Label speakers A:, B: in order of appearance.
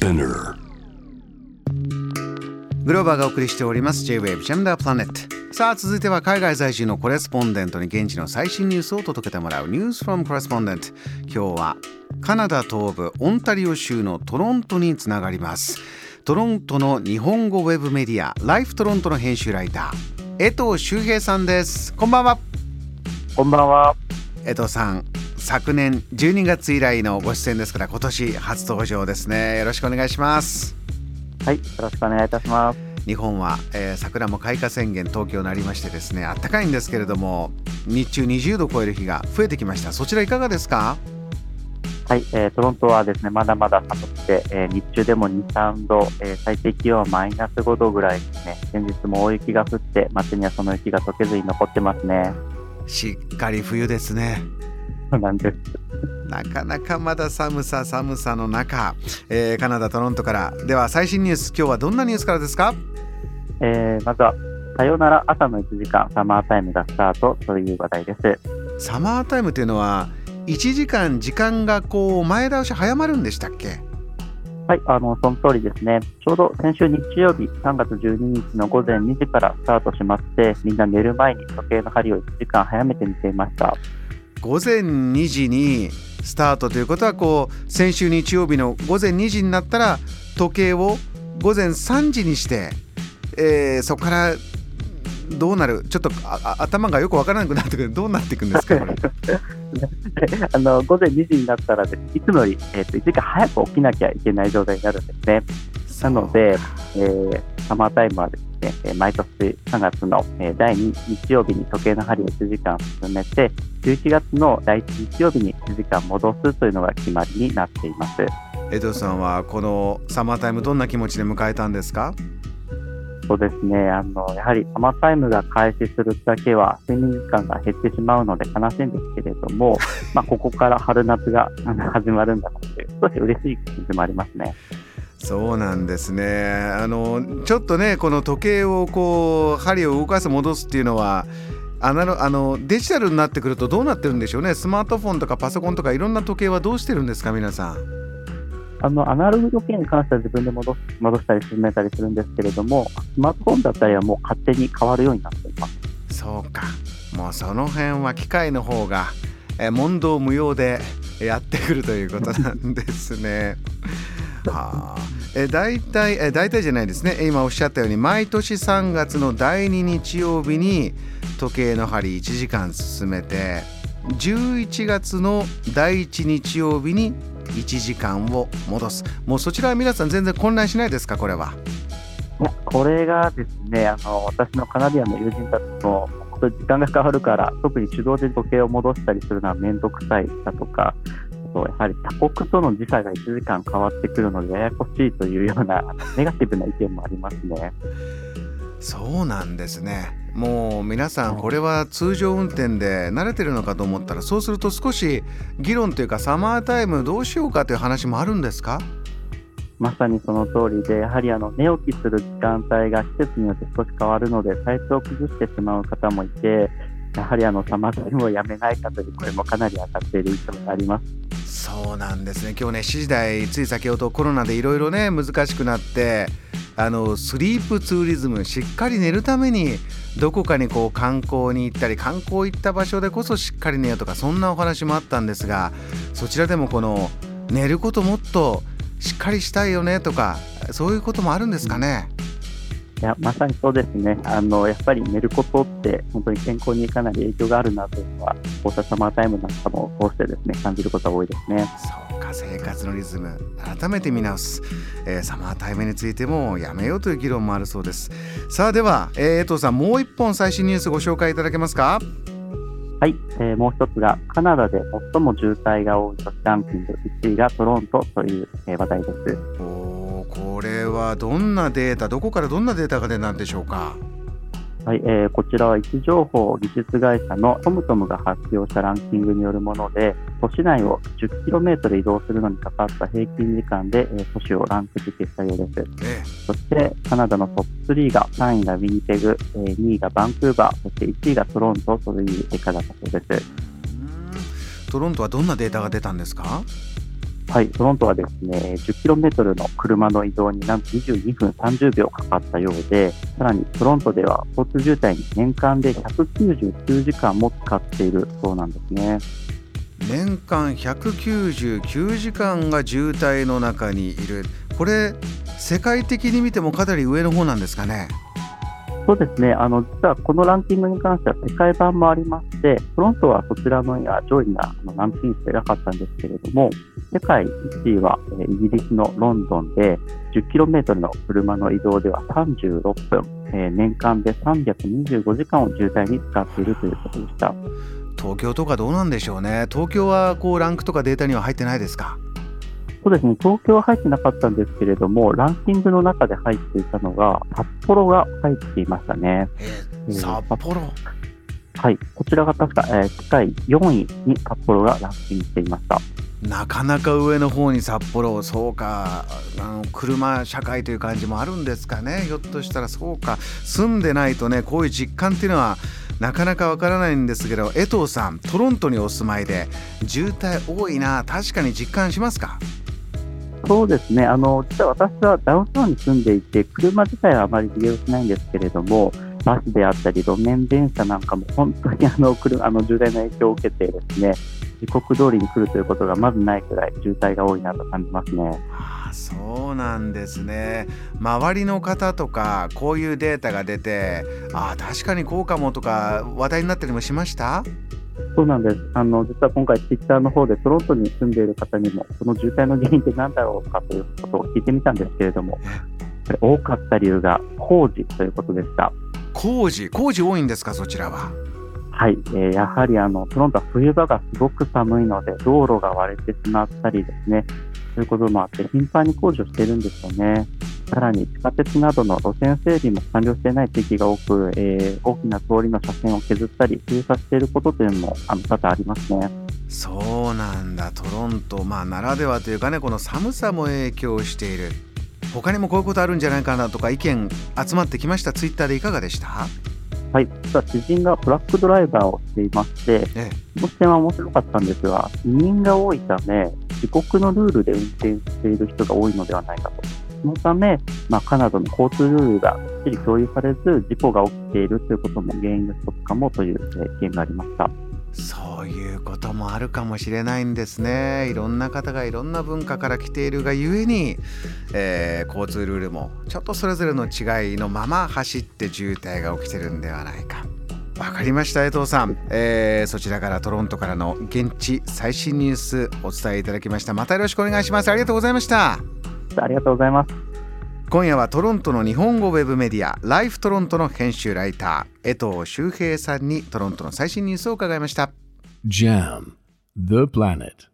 A: Spinner. グローバーがお送りしております。J-Wave JAM THE PLANET さあ続いては海外在住の correspondent に現地の最新ニュースを届けてもらう News From Correspondent 今日はカナダ東部オンタリオ州のトロントにつながります。トロントの日本語ウェブメディア Life Toronto の編集ライター惠藤修平さんです。こんばんは。
B: こんばんは。
A: 惠藤さん昨年12月以来のご出演ですから今年初登場ですね。よろしくお願いします。
B: はいよろしくお願いいたします。
A: 日本は、えー、桜も開花宣言東京になりましてですね暖かいんですけれども日中20度を超える日が増えてきました。そちらいかがですか？
B: はい、えー、トロントはですねまだまだ寒くて、えー、日中でも2、3度、えー、最低気温はマイナス5度ぐらいですね。先日も大雪が降って街にはその雪が溶けずに残ってますね。
A: しっかり冬ですね
B: そうなんです。
A: なかなかまだ寒さ寒さの中、えー、カナダ・トロントから。では最新ニュース今日はどんなニュースからですか、
B: えー、まずはさよなら朝の1時間サマータイムがスタートという話題です。
A: サマータイムというのは1時間時間がこう前倒し早まるんでしたっけ？
B: はい、あのその通りですね、ちょうど先週日曜日、3月12日の午前2時からスタートしまして、みんな寝る前に時計の針を1時間早めて見ていました。
A: 午前2時にスタートということはこう先週日曜日の午前2時になったら時計を午前3時にして、えー、そこからどうなる？ちょっと頭がよくわからなくなってくる。どうなっていくんですか
B: あの午前2時になったらいつもより、えーと、1時間早く起きなきゃいけない状態になるんですね。なので、えー、サマータイムはですね、毎年3月の第2日曜日に時計の針を1時間進めて、11月の第1日曜日に1時間戻すというのが決まりになっています。
A: 江藤さんはこのサマータイムどんな気持ちで迎えたんですか？
B: そうですねあのやはりサマータイムが開始するだけは睡眠時間が減ってしまうので悲しいんですけれども、まあ、ここから春夏が始まるんだなという少し嬉しい気持ちもありますね。
A: そうなんですねあのちょっとねこの時計をこう針を動かす戻すっていうのはあのあのデジタルになってくるとどうなってるんでしょうねスマートフォンとかパソコンとかいろんな時計はどうしてるんですか皆さん？
B: あのアナログ時計に関しては自分で戻戻したり進めたりするんですけれどもスマートフォンだったりはもう勝手に変わるようになっています
A: そうかもうその辺は機械の方がえ問答無用でやってくるということなんですね。はあ、え大体え大体じゃないですね。今おっしゃったように毎年3月の第2日曜日に時計の針1時間進めて11月の第1日曜日に1時間を戻す。もうそちらは皆さん全然混乱しないですかこれは？
B: これがですねあの私のカナディアンの友人たちも時間がかかるから特に手動で時計を戻したりするのは面倒くさいだとかやはり他国との時差が1時間変わってくるのでややこしいというような ネガティブな意見もありますね。
A: そうなんですね。もう皆さんこれは通常運転で慣れてるのかと思ったらそうすると少し議論というかサマータイムどうしようかという話もあるんですか？
B: まさにその通りでやはりあの寝起きする時間帯が季節によって少し変わるので体調を崩してしまう方もいてやはりあのサマータイムをやめないかという声もかなり上がっている印象があります。
A: そうなんですね今日ね7時台つい先ほどコロナでいろいろね難しくなってあのスリープツーリズムしっかり寝るためにどこかにこう観光に行ったり観光行った場所でこそしっかり寝ようとかそんなお話もあったんですがそちらでもこの寝ることもっとしっかりしたいよねとかそういうこともあるんですかね？
B: いやまさにそうですね。あの、やっぱり寝ることって本当に健康にかなり影響があるなというのは、こうしたサマータイムなんかもこうしてですね感じることが多いですね。
A: そうか生活のリズム。改めて見直す、えー、サマータイムについてもやめようという議論もあるそうです。さあでは、えー、江藤さんもう一本最新ニュースご紹介いただけますか？
B: はい、えー、もう一つがカナダで最も渋滞が多い都市ランキング。1位がトロントという、えー、話題です。
A: これはどんなデータどこからどんなデータが出たんでしょうか？
B: はい、えー、こちらは位置情報技術会社のトムトムが発表したランキングによるもので都市内を 10km 移動するのにかかった平均時間で、えー、都市をランク付けしたようです、えそしてカナダのトップ3が3位がウィニペグ、えー、2位がバンクーバーそして1位がトロントという結果だったそうです。
A: トロントはどんなデータが出たんですか？
B: はい、トロントはですね、10km の車の移動になんと22分30秒かかったようで、さらにトロントでは交通渋滞に年間で199時間も使っているそうなんですね。
A: 年間199時間が渋滞の中にいる。これ、世界的に見てもかなり上の方なんですかね？
B: そうですね、あの実はこのランキングに関しては世界版もありまして、トロントはそちらの上位なランキングしてなかったんですけれども、世界1位はイギリスのロンドンで、10km の車の移動では36分、えー、年間で325時間を渋滞に使っているということでした。
A: 東京とかどうなんでしょうね、東京はこうランクとかデータには入ってないですか？
B: そうですね、東京は入ってなかったんですけれども、ランキングの中で入っていたのが、札幌が入っていましたね。
A: えー、札幌？
B: はい、こちらが確か、えー、世界4位に札幌がランキングしていました。
A: なかなか上の方に札幌、そうか、あの車社会という感じもあるんですかね、ひょっとしたらそうか、住んでないとね、こういう実感っていうのは、なかなかわからないんですけど、江藤さん、トロントにお住まいで、渋滞多いな、確かに実感しますか？
B: そうですね、あの実は私はダウンタウンに住んでいて、車自体はあまり利用しないんですけれども、バスであったり、路面電車なんかも本当にあの車あの渋滞の影響を受けて、ですね時刻通りに来るということがまずないくらい渋滞が多いなと感じますね。
A: あそうなんですね。周りの方とか、こういうデータが出て、あ確かにこうかもとか、話題になったりもしました？
B: そうなんです。あの、実は今回、ツイッターの方でトロントに住んでいる方にも、この渋滞の原因って何だろうかということを聞いてみたんですけれども、多かった理由が工事ということでした。
A: 工事工事多いんですか、そちらは？
B: はい、えー、やはりあのトロントは冬場がすごく寒いので、道路が割れてしまったりですね、そういうこともあって、頻繁に工事をしているんですよね。さらに地下鉄などの路線整備も完了していない地域が多く、えー、大きな通りの車線を削ったり、封鎖していることというのもあの多々ありますね。
A: そうなんだ、トロント、まあ、ならではというかね、この寒さも影響している。他にもこういうことあるんじゃないかなとか意見集まってきました。ツイッターでいかがでした？
B: はい、実は知人がトラックドライバーをしていまして、ええ、その視点は面白かったんですが、移民が多いため、自国のルールで運転している人が多いのではないかと。そのため、まあ、カナダの交通ルールがきっちり共有されず、事故が起きているということも原因の一つかもという意見がありました。
A: そういうこともあるかもしれないんですね。いろんな方がいろんな文化から来ているがゆえに、えー、交通ルールもちょっとそれぞれの違いのまま走って渋滞が起きてるんではないか。わかりました惠藤さん、えー、そちらからトロントからの現地最新ニュースお伝えいただきましたまたよろしくお願いしますありがとうございました
B: ありがとうございます。
A: 今夜はトロントの日本語ウェブメディア Life Toronto の編集ライター惠藤修平さんにトロントの最新ニュースを伺いました。JAM The Planet